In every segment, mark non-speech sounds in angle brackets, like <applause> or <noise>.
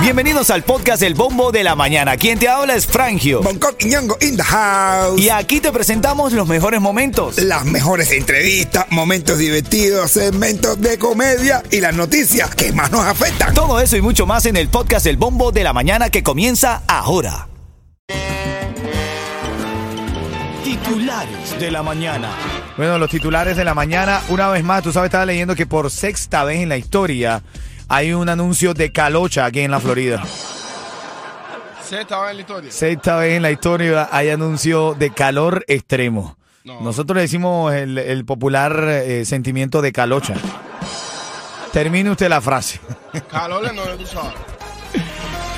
Bienvenidos al podcast El Bombo de la Mañana. Quien te habla es Frangio. Bangkok y Ñongo in the house. Y aquí te presentamos los mejores momentos. Las mejores entrevistas, momentos divertidos, segmentos de comedia y las noticias que más nos afectan. Todo eso y mucho más en el podcast El Bombo de la Mañana que comienza ahora. Titulares de la mañana. Bueno, los titulares de la mañana, una vez más, tú sabes, estaba leyendo que por sexta vez en la historia hay un anuncio de calocha aquí en la Florida. Sexta vez en la historia. Sexta vez en la historia hay anuncio de calor extremo. No. Nosotros le decimos el, el popular eh, sentimiento de calocha. Termine usted la frase. Calores no, tú sabes.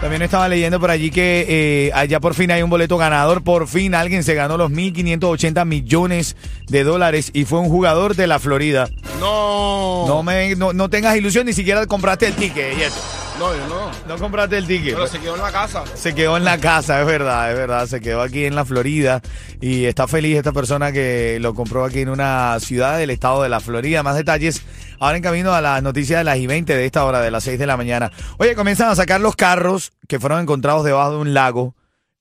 También estaba leyendo por allí que eh, allá por fin hay un boleto ganador. Por fin alguien se ganó los 1.580 millones de dólares y fue un jugador de la Florida. No. No, me, no, no tengas ilusión, ni siquiera compraste el ticket. Yeto. No, yo no. No compraste el ticket. Pero se quedó en la casa. Se quedó en la casa, es verdad, es verdad. Se quedó aquí en la Florida y está feliz esta persona que lo compró aquí en una ciudad del estado de la Florida. Más detalles ahora en camino a las noticias de las y 20 de esta hora, de las 6 de la mañana. Oye, comienzan a sacar los carros que fueron encontrados debajo de un lago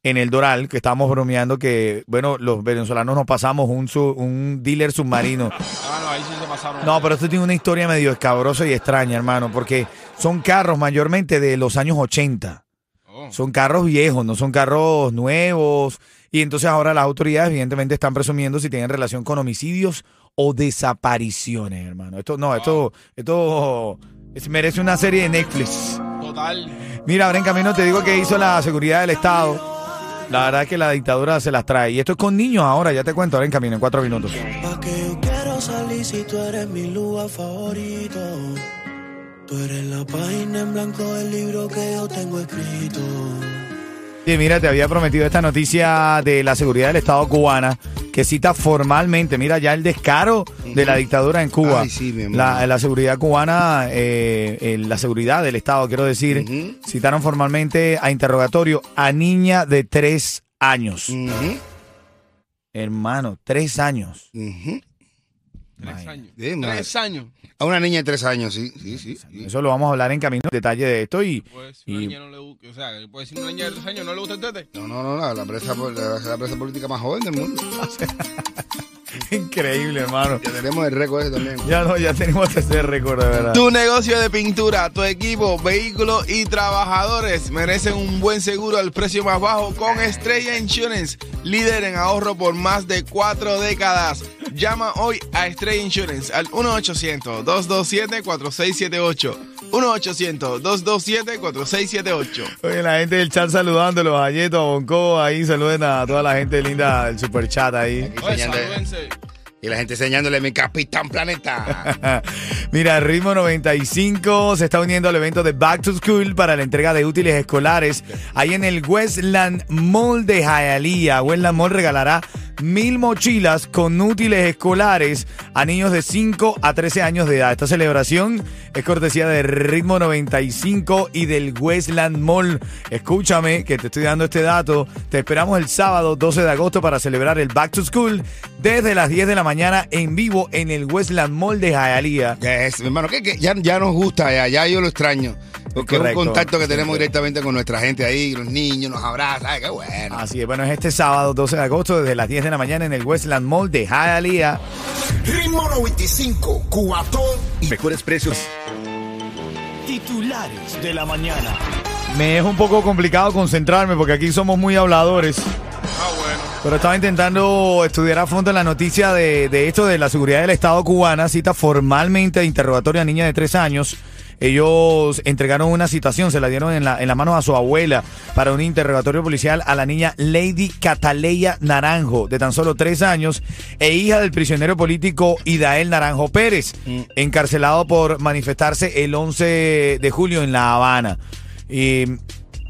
en el Doral, que estábamos bromeando que, bueno, los venezolanos nos pasamos un, su- un dealer submarino. <laughs> Ah, no, ahí sí se pasaron. No, pero esto tiene una historia medio escabrosa y extraña, hermano, porque son carros mayormente de los años 80. Oh. Son carros viejos, no son carros nuevos. Y entonces ahora las autoridades evidentemente están presumiendo si tienen relación con homicidios o desapariciones, hermano. Esto no, esto, esto es- merece una serie de Netflix. Total. Mira, ahora en camino te digo que hizo la seguridad del Estado. La verdad es que la dictadura se las trae. Y esto es con niños ahora, ya te cuento, ahora en camino, en cuatro minutos. Pa' que yo quiero salir si tú eres mi lugar favorito. Tú eres la página en blanco del libro que yo tengo escrito. Sí, mira, te había prometido esta noticia de la seguridad del Estado cubana que cita formalmente, mira ya el descaro de la dictadura en Cuba. Ay, sí, la, la seguridad cubana, eh, eh, la seguridad del Estado, quiero decir, citaron formalmente a interrogatorio a niña de tres años. Hermano, tres años. Tres años. Tres años. A una niña de tres años, sí, sí, sí. sí. Eso lo vamos a hablar en camino, detalle de esto y... Pues si una niña no le gusta. O sea, puede decir una niña de tres años no le gusta el tete. No, no, no, la, la, presa, la, la presa política más joven del mundo. <laughs> Increíble, hermano. Ya tenemos el récord ese también. Ya no, ya tenemos ese récord, de verdad. Tu negocio de pintura, tu equipo, vehículos y trabajadores merecen un buen seguro al precio más bajo con Estrella Insurance, líder en ahorro por más de cuatro décadas. Llama hoy a Estrella Insurance al 1-800-227-4678. 1-800-227-4678. Oye, la gente del chat saludándolos, a Yeto, a Bonco, ahí saluden a toda la gente linda del super chat ahí. Oye. Y la gente enseñándole mi Capitán Planeta. <laughs> Mira, Ritmo 95 se está uniendo al evento de Back to School para la entrega de útiles escolares ahí en el Westland Mall de Hialeah. Westland Mall regalará mil mochilas con útiles escolares a niños de 5 a 13 años de edad. Esta celebración es cortesía de Ritmo 95 y del Westland Mall. Escúchame que te estoy dando este dato. Te esperamos el sábado 12 de agosto para celebrar el Back to School desde las 10 de la mañana en vivo en el Westland Mall de Hialeah. Es, mi hermano, que, que ya, ya nos gusta, ya, ya yo lo extraño. Porque es un contacto que tenemos directamente con nuestra gente ahí, los niños nos abrazan, ay, qué bueno. Así es, bueno, es este sábado 12 de agosto desde las 10 de la mañana en el Westland Mall de Hialeah. Ritmo 95, Cubatón y Mejores precios. Titulares de la mañana. Me es un poco complicado concentrarme porque aquí somos muy habladores. Ah, bueno. Pero estaba intentando estudiar a fondo la noticia de, de esto de la seguridad del Estado cubana. Cita formalmente de interrogatorio a niña de tres años. Ellos entregaron una citación, se la dieron en la, en la mano a su abuela para un interrogatorio policial a la niña Lady Cataleya Naranjo, de tan solo tres años, e hija del prisionero político Idael Naranjo Pérez, encarcelado por manifestarse el 11 de julio en La Habana. Y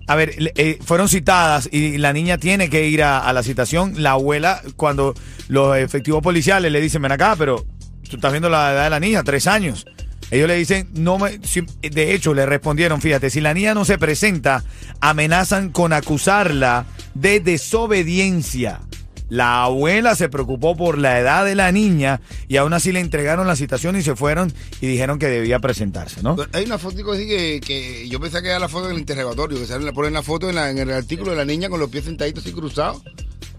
a ver, eh, fueron citadas y la niña tiene que ir a, a la citación. La abuela, cuando los efectivos policiales le dicen, ven acá, pero tú estás viendo la edad de la niña, tres años. Ellos le dicen, no me. si- de hecho, le respondieron, fíjate, si la niña no se presenta, amenazan con acusarla de desobediencia. La abuela se preocupó por la edad de la niña y aún así le entregaron la citación y se fueron y dijeron que debía presentarse, ¿no? Hay una foto así que, que yo pensé que era la foto del interrogatorio, que salen, le ponen la foto en, la- en el artículo de la niña con los pies sentaditos así cruzados.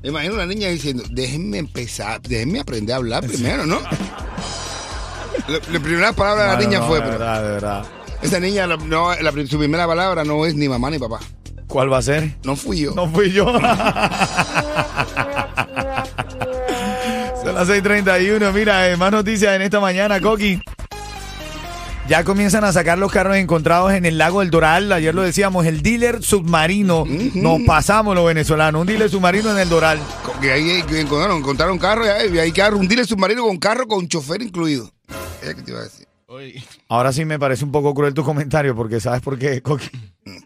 Me imagino la niña diciendo, déjenme empezar, déjenme aprender a hablar primero, ¿no? <laughs> La, la primera palabra de la niña fue, de pero verdad, de verdad. esa niña, la- no, la su primera palabra no es ni mamá ni papá. ¿Cuál va a ser? No fui yo. No fui yo. <laughs> Son las 6:31. Mira, eh, más noticias en esta mañana, Coqui. Ya comienzan a sacar los carros encontrados en el lago del Doral. Ayer lo decíamos, el dealer submarino. Nos pasamos los venezolanos. Un dealer submarino en el Doral. Co- Que ahí que encontraron, encontraron carro, y hay, hay carro, un dealer submarino con carro con chofer incluido. Es que te iba a decir. Oye, Ahora sí me parece un poco cruel tu comentario, porque ¿sabes por qué, Coqui? ¿de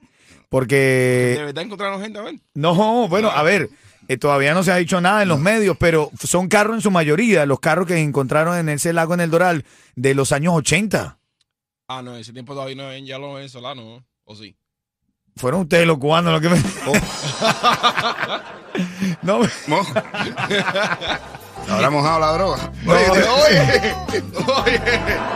Porque. verdad encontraron gente? A ver. No, bueno, a ver. eh, todavía no se ha dicho nada en los medios, pero son carros en su mayoría, los carros que encontraron en ese lago en el Doral de los años 80. Ah, no, ese tiempo todavía no ven ya los venezolanos, ¿no? ¿o sí? Fueron ustedes los cubanos los que me... <laughs> no, <laughs> Mo- Habrá mojado la droga. No. Oye, Oye, oye.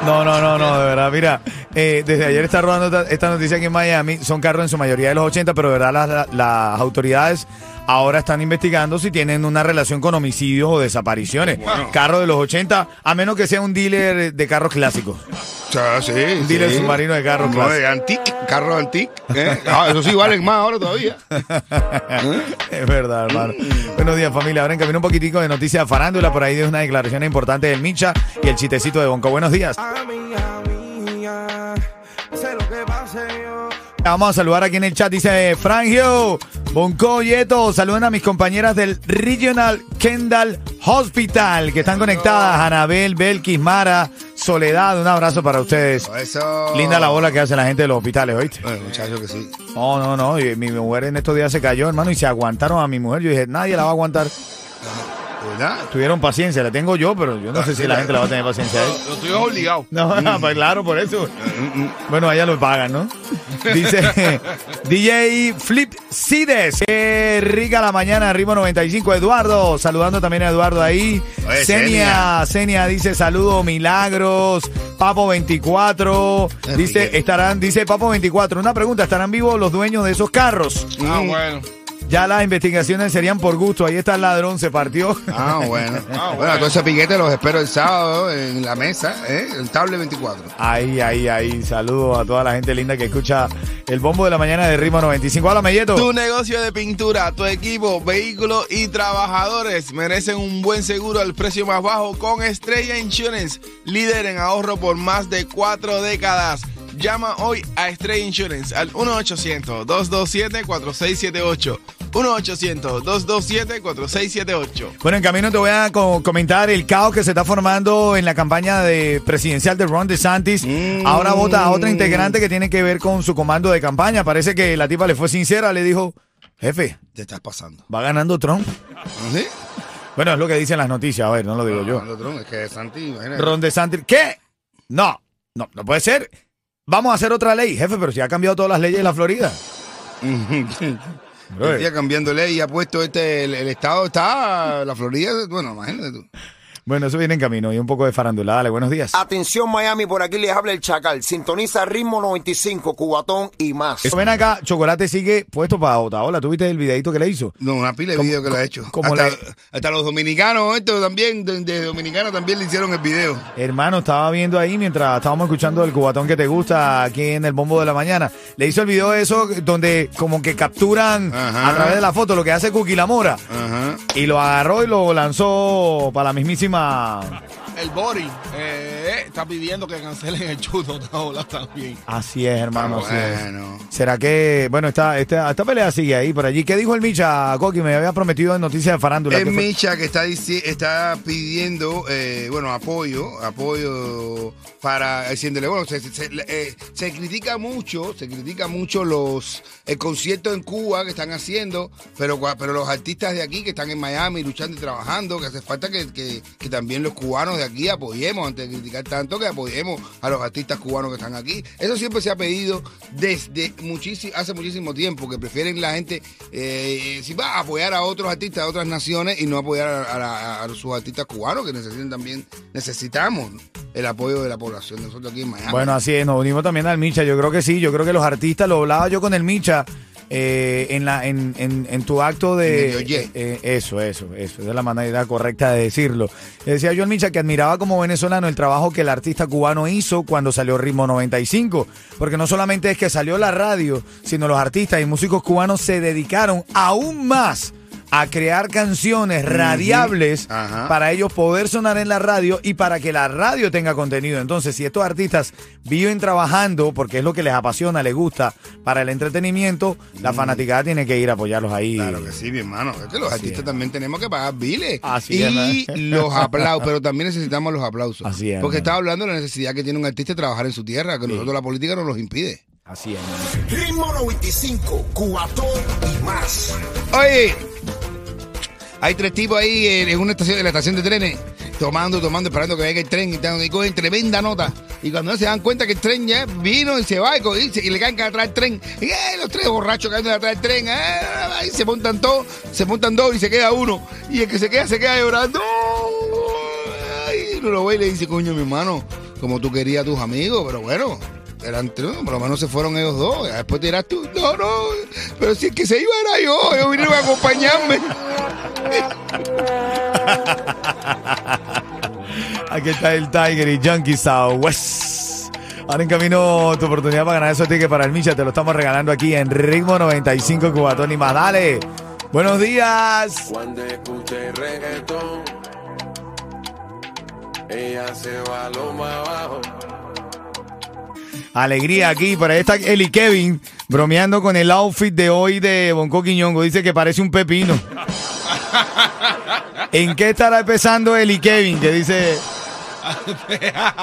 no, no, no, no, de verdad. Mira, eh, desde ayer está rodando esta, esta noticia aquí en Miami. Son carros en su mayoría de los 80, pero de verdad las autoridades ahora están investigando si tienen una relación con homicidios o desapariciones. Carros de los 80, a menos que sea un dealer de carros clásicos. O sea, sí, Un dealer sí. submarino de carros No, clásicos. de antique, carro antique. ¿eh? Ah, eso sí valen más ahora todavía. <laughs> Es verdad, hermano. Buenos días, familia. Ahora en camino un poquitico de noticias de farándula. Por ahí de una declaración importante del Micha y el chistecito de Bonco. Buenos días. Vamos a saludar aquí en el chat. Dice Frangio, Bonco, Yeto. Saluden a mis compañeras del Regional Kendall Hospital que están conectadas. Anabel, Belkis, Mara, Soledad. Un abrazo para ustedes. Eso. Linda la bola que hace la gente de los hospitales, ¿oíste? Bueno, muchacho que sí. No, no, no. y mi mujer en estos días se cayó, hermano, y se aguantaron a mi mujer. Yo dije, nadie la va a aguantar. ¿Verdad? Tuvieron paciencia, la tengo yo, pero yo no sé si la gente la va a tener paciencia. a él. Lo tuyo es obligado. No, no, <laughs> pues claro, por eso. Bueno, allá lo pagan, ¿no? Dice <laughs> DJ Flip Cides. Qué rica la mañana, ritmo 95. Eduardo, saludando también a Eduardo ahí. Oye, Senia, Senia dice saludo, milagros. Papo 24. Dice, estarán, dice Papo 24. Una pregunta, ¿estarán vivos los dueños de esos carros? Ah, bueno. Ya las investigaciones serían por gusto. Ahí está el ladrón, se partió. Ah, bueno. <laughs> Ah, bueno, bueno. todo ese piquete los espero el sábado en la mesa, ¿eh? El Table 24. Ahí, ahí, ahí. Saludos a toda la gente linda que escucha el bombo de la mañana de Ritmo 95. Hola, Melleto. Tu negocio de pintura, tu equipo, vehículos y trabajadores merecen un buen seguro al precio más bajo con Estrella Insurance, líder en ahorro por más de cuatro décadas. Llama hoy a Estrella Insurance al 1-800-227-4678. 1-800-227-4678. Bueno, en camino te voy a co- comentar el caos que se está formando en la campaña de presidencial de Ron DeSantis. Ahora vota a otra integrante que tiene que ver con su comando de campaña. Parece que la tipa le fue sincera, le dijo, jefe, Te estás pasando. va ganando Trump. ¿Sí? Bueno, es lo que dicen las noticias, a ver, no lo digo yo. No, no, es que Santi, imagínate. Ron DeSantis, ¿qué? No, no, no puede ser. Vamos a hacer otra ley, jefe, pero si ha cambiado todas las leyes de la Florida. <laughs> Decía cambiando ley y ha puesto este, el, el estado está, la Florida, bueno, imagínate tú. Bueno, eso viene en camino y un poco de farándula. Dale, buenos días. Atención Miami, por aquí les habla el Chacal. Sintoniza Ritmo 95, Cubatón y más. Eso, ven acá, Chocolate sigue puesto para Otaola. ¿Tú viste el videito que le hizo? No, una pila de videos que lo ha hecho. como hasta, la- hasta los dominicanos, esto también, de, de dominicanos también le hicieron el video. Hermano, estaba viendo ahí mientras estábamos escuchando el cubatón que te gusta aquí en el bombo de la mañana. Le hizo el video eso donde como que capturan Ajá. a través de la foto lo que hace Cookie la Mora. Ajá. Y lo agarró y lo lanzó para la mismísima. El Bori eh, está pidiendo que cancelen el chuto también. Así es, hermano. así es. Bueno. ¿Será que, bueno, esta, esta, esta pelea sigue ahí por allí? ¿Qué dijo el Micha, Coqui? Me había prometido en noticias de farándula. Es ¿Qué fue? Micha que está, está pidiendo, eh, bueno, apoyo, apoyo para diciéndole, bueno, se, se- se- eh, se critica mucho, se critica mucho los el concierto en Cuba que están haciendo, pero, pero los artistas de aquí que están en Miami luchando y trabajando, que hace falta que, que- que también los cubanos de aquí apoyemos, antes de criticar tanto, que apoyemos a los artistas cubanos que están aquí. Eso siempre se ha pedido desde muchísimo, hace muchísimo tiempo, que prefieren la gente, eh, si va apoyar a otros artistas de otras naciones y no apoyar a, a la- a sus artistas cubanos, que necesitan también, necesitamos el apoyo de la población de nosotros aquí en Miami. Bueno, así es, nos unimos también al Micha. Yo creo que sí, yo creo que los artistas, lo hablaba yo con el Micha eh, en, la, en, en, en tu acto de... Oye. eh, eso, eso, eso, esa es la manera correcta de decirlo. Le decía yo al Micha que admiraba como venezolano el trabajo que el artista cubano hizo cuando salió Ritmo 95, porque no solamente es que salió la radio, sino los artistas y músicos cubanos se dedicaron aún más a crear canciones radiables para ellos poder sonar en la radio y para que la radio tenga contenido. Entonces, si estos artistas viven trabajando, porque es lo que les apasiona, les gusta, para el entretenimiento, la fanaticada tiene que ir a apoyarlos ahí. Claro que sí, mi hermano. Es que los Así artistas es. también tenemos que pagar biles. Así y es, ¿no? los aplausos, pero también <laughs> necesitamos los aplausos. Así es, Porque ¿no? estaba hablando de la necesidad que tiene un artista de trabajar en su tierra, que nosotros la política nos los impide. Así es. Ritmo 95, Cubatón y más. Oye, hay tres tipos ahí en en una estación, en la estación de trenes, tomando, tomando, esperando que venga el tren y, y cogen tremenda nota. Y cuando se dan cuenta que el tren ya vino y se va y, y y le caen atrás del tren, y eh, los tres borrachos caen atrás del tren, eh, y se montan todos, se montan dos y se queda uno. Y el que se queda, se queda llorando. Ay, uno lo ve y le dice, coño, mi hermano, como tú querías a tus amigos, pero bueno. Eran tres, por lo menos se fueron ellos dos. y Después dirás tú, no, no, pero si el que se iba era yo, ellos vinieron a acompañarme. <laughs> Aquí está el Tiger y Junkie Southwest. Ahora en camino tu oportunidad para ganar esos tickets para el Micha. Te lo estamos regalando aquí en Ritmo 95 Cubatón y más. Dale. Buenos días. Cuando escuche reggaetón, ella se va lo más abajo. Alegría aquí. Por ahí está Eli Kevin bromeando con el outfit de hoy de Bonco Quiñongo. Dice que parece un pepino. ¿En qué estará pensando Eli Kevin? Que dice.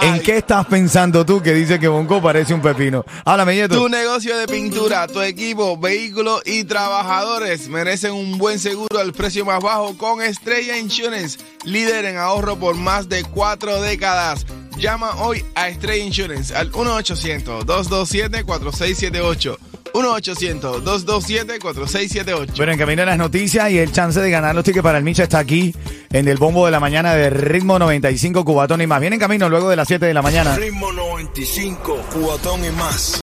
¿En qué estás pensando tú que dice que Bonco parece un pepino? Háblame. Tu negocio de pintura, tu equipo, vehículos y trabajadores merecen un buen seguro al precio más bajo con Estrella Insurance, líder en ahorro por más de cuatro décadas. Llama hoy a Estrella Insurance al 1-800-227-4678. 1-800-227-4678. Bueno, en camino a las noticias y el chance de ganar los tickets para el Micha está aquí en el bombo de la mañana de ritmo 95 Cubatón y más. Viene en camino luego de las 7 de la mañana. Ritmo 95, Cubatón y más.